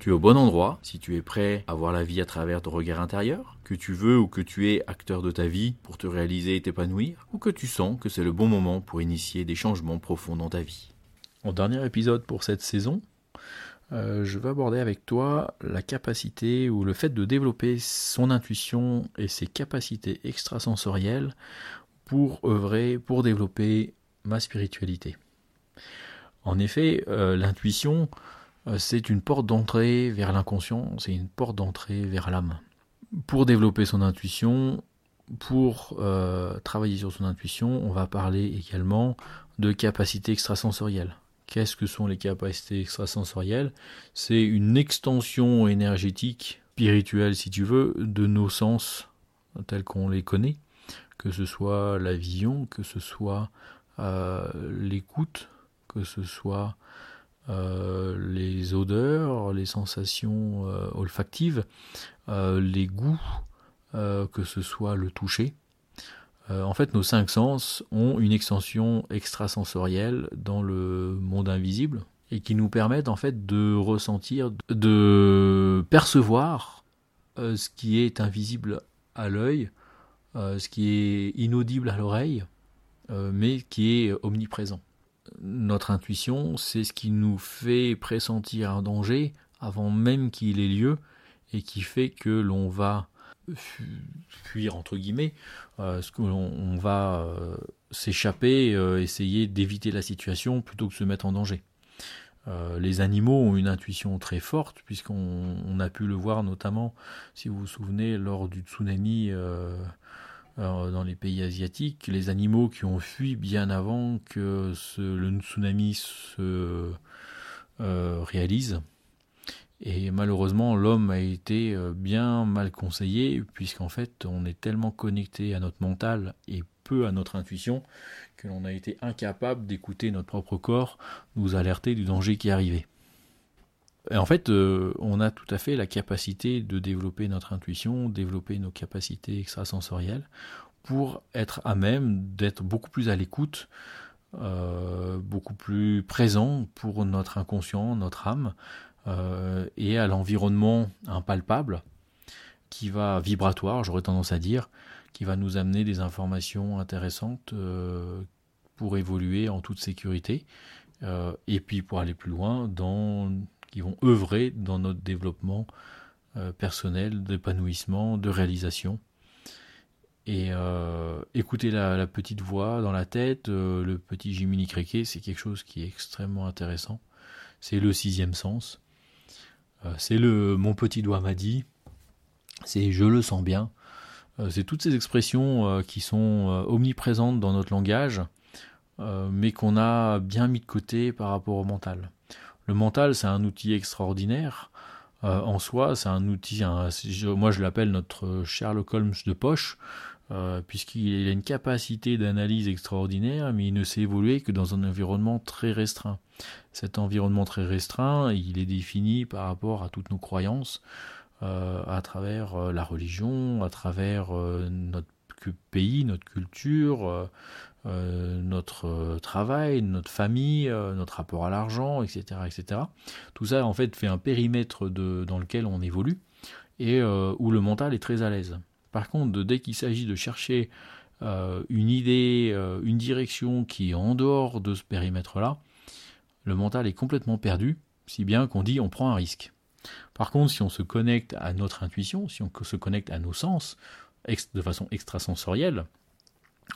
Tu es au bon endroit si tu es prêt à voir la vie à travers ton regard intérieur, que tu veux ou que tu es acteur de ta vie pour te réaliser et t'épanouir, ou que tu sens que c'est le bon moment pour initier des changements profonds dans ta vie. En dernier épisode pour cette saison, euh, je vais aborder avec toi la capacité ou le fait de développer son intuition et ses capacités extrasensorielles pour œuvrer, pour développer ma spiritualité. En effet, euh, l'intuition, c'est une porte d'entrée vers l'inconscient, c'est une porte d'entrée vers l'âme. Pour développer son intuition, pour euh, travailler sur son intuition, on va parler également de capacités extrasensorielles. Qu'est-ce que sont les capacités extrasensorielles? C'est une extension énergétique, spirituelle si tu veux, de nos sens tels qu'on les connaît, que ce soit la vision, que ce soit euh, l'écoute, que ce soit euh, les odeurs, les sensations euh, olfactives, euh, les goûts, que ce soit le toucher. en fait, nos cinq sens ont une extension extrasensorielle dans le monde invisible et qui nous permettent en fait de ressentir, de percevoir ce qui est invisible à l'œil, ce qui est inaudible à l'oreille, mais qui est omniprésent notre intuition, c'est ce qui nous fait pressentir un danger avant même qu'il ait lieu et qui fait que l'on va fuir entre guillemets, euh, ce on va euh, s'échapper, euh, essayer d'éviter la situation plutôt que de se mettre en danger. les animaux ont une intuition très forte puisqu'on a pu le voir notamment, si vous vous souvenez, lors du tsunami dans les pays asiatiques, les animaux qui ont fui bien avant que le tsunami se euh, réalise. Et malheureusement, l'homme a été euh, bien mal conseillé, puisqu'en fait, on est tellement connecté à notre mental et peu à notre intuition, que l'on a été incapable d'écouter notre propre corps nous alerter du danger qui arrivait. Et en fait, euh, on a tout à fait la capacité de développer notre intuition, développer nos capacités extrasensorielles pour être à même d'être beaucoup plus à l'écoute, euh, beaucoup plus présent pour notre inconscient, notre âme, euh, et à l'environnement impalpable qui va vibratoire, j'aurais tendance à dire, qui va nous amener des informations intéressantes pour évoluer en toute sécurité, et puis pour aller plus loin dans qui vont œuvrer dans notre développement euh, personnel, d'épanouissement, de réalisation. Et euh, écouter la, petite voix dans la tête, euh, le petit Jiminy Cricket, c'est quelque chose qui est extrêmement intéressant. C'est le sixième sens. c'est le mon petit doigt m'a dit. C'est je le sens bien. c'est toutes ces expressions qui sont omniprésentes dans notre langage, mais qu'on a bien mis de côté par rapport au mental. Le mental, c'est un outil extraordinaire. Euh, en soi, c'est un outil, moi je l'appelle notre Sherlock Holmes de poche, euh, puisqu'il a une capacité d'analyse extraordinaire, mais il ne sait évoluer que dans un environnement très restreint. Cet environnement très restreint, il est défini par rapport à toutes nos croyances, euh, à travers la religion, à travers notre pays, notre culture, euh, notre euh, travail, notre famille, euh, notre rapport à l'argent, etc., etc. Tout ça en fait fait un périmètre dans lequel on évolue et où le mental est très à l'aise. Par contre, dès qu'il s'agit de chercher une idée, une direction qui est en dehors de ce périmètre-là, le mental est complètement perdu, si bien qu'on dit on prend un risque. Par contre, si on se connecte à notre intuition, si on se connecte à nos sens, de façon extrasensorielle,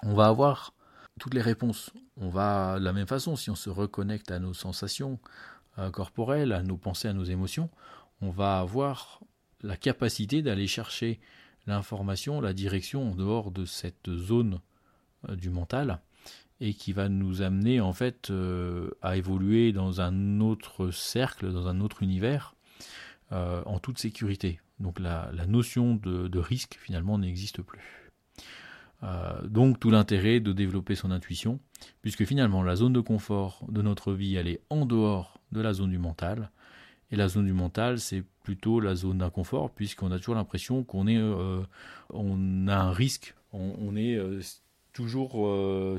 on va avoir toutes les réponses. On va de la même façon, si on se reconnecte à nos sensations euh, corporelles, à nos pensées, à nos émotions, on va avoir la capacité d'aller chercher l'information, la direction en dehors de cette zone euh, du mental et qui va nous amener en fait euh, à évoluer dans un autre cercle, dans un autre univers, en toute sécurité. Donc la, notion de risque finalement n'existe plus. donc tout l'intérêt de développer son intuition, puisque finalement la zone de confort de notre vie, elle est en dehors de la zone du mental. Et la zone du mental, c'est plutôt la zone d'inconfort, puisqu'on a toujours l'impression qu'on est, on a un risque, on, est toujours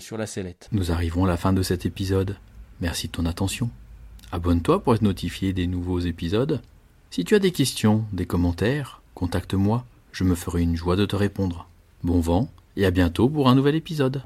sur la sellette. Nous arrivons à la fin de cet épisode. Merci de ton attention. Abonne-toi pour être notifié des nouveaux épisodes. Si tu as des questions, des commentaires, contacte-moi, je me ferai une joie de te répondre. Bon vent et à bientôt pour un nouvel épisode.